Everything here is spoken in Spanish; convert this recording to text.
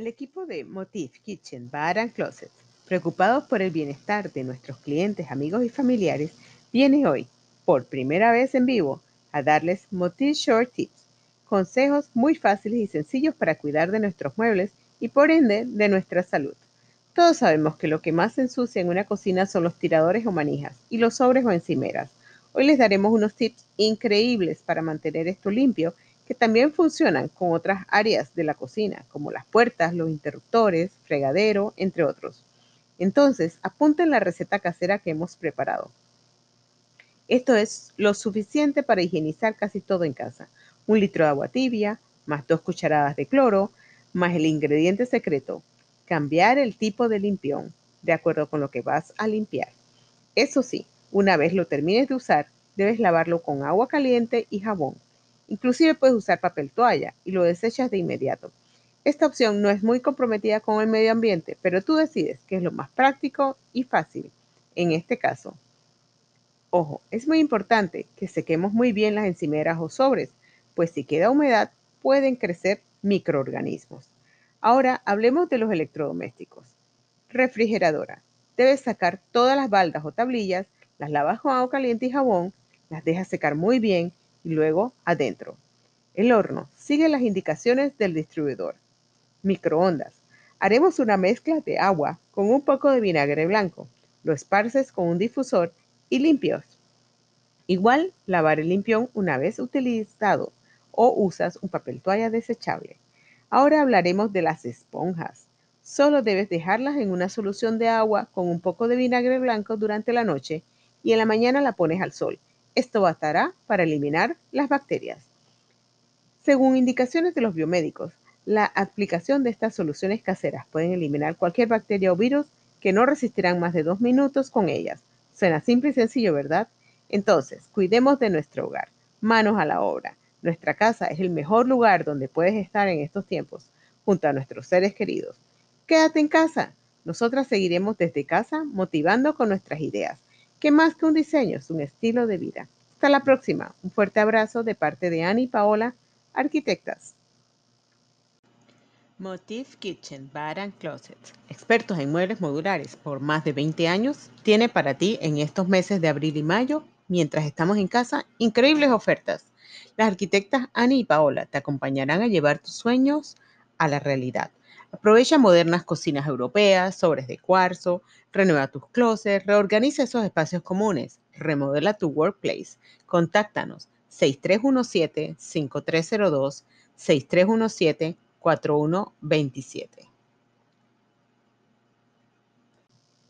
El equipo de Motif Kitchen Bar and Closet, preocupados por el bienestar de nuestros clientes, amigos y familiares, viene hoy, por primera vez en vivo, a darles Motif Short Tips, consejos muy fáciles y sencillos para cuidar de nuestros muebles y por ende de nuestra salud. Todos sabemos que lo que más ensucia en una cocina son los tiradores o manijas y los sobres o encimeras. Hoy les daremos unos tips increíbles para mantener esto limpio que también funcionan con otras áreas de la cocina, como las puertas, los interruptores, fregadero, entre otros. Entonces, apunten la receta casera que hemos preparado. Esto es lo suficiente para higienizar casi todo en casa. Un litro de agua tibia, más dos cucharadas de cloro, más el ingrediente secreto, cambiar el tipo de limpión, de acuerdo con lo que vas a limpiar. Eso sí, una vez lo termines de usar, debes lavarlo con agua caliente y jabón Inclusive puedes usar papel toalla y lo desechas de inmediato. Esta opción no es muy comprometida con el medio ambiente, pero tú decides qué es lo más práctico y fácil en este caso. Ojo, es muy importante que sequemos muy bien las encimeras o sobres, pues si queda humedad pueden crecer microorganismos. Ahora hablemos de los electrodomésticos. Refrigeradora. Debes sacar todas las baldas o tablillas, las lavas con agua caliente y jabón, las dejas secar muy bien y luego adentro. El horno sigue las indicaciones del distribuidor. Microondas. Haremos una mezcla de agua con un poco de vinagre blanco. Lo esparces con un difusor y limpios. Igual lavar el limpión una vez utilizado o usas un papel toalla desechable. Ahora hablaremos de las esponjas. Solo debes dejarlas en una solución de agua con un poco de vinagre blanco durante la noche y en la mañana la pones al sol esto bastará para eliminar las bacterias. Según indicaciones de los biomédicos, la aplicación de estas soluciones caseras pueden eliminar cualquier bacteria o virus que no resistirán más de dos minutos con ellas. Suena simple y sencillo, ¿verdad? Entonces, cuidemos de nuestro hogar. Manos a la obra. Nuestra casa es el mejor lugar donde puedes estar en estos tiempos, junto a nuestros seres queridos. Quédate en casa. Nosotras seguiremos desde casa motivando con nuestras ideas que más que un diseño es un estilo de vida. Hasta la próxima. Un fuerte abrazo de parte de Annie y Paola, arquitectas. Motif Kitchen Bar and Closet, expertos en muebles modulares por más de 20 años, tiene para ti en estos meses de abril y mayo, mientras estamos en casa, increíbles ofertas. Las arquitectas Annie y Paola te acompañarán a llevar tus sueños a la realidad. Aprovecha modernas cocinas europeas, sobres de cuarzo, renueva tus closets, reorganiza esos espacios comunes, remodela tu workplace. Contáctanos 6317-5302, 6317-4127.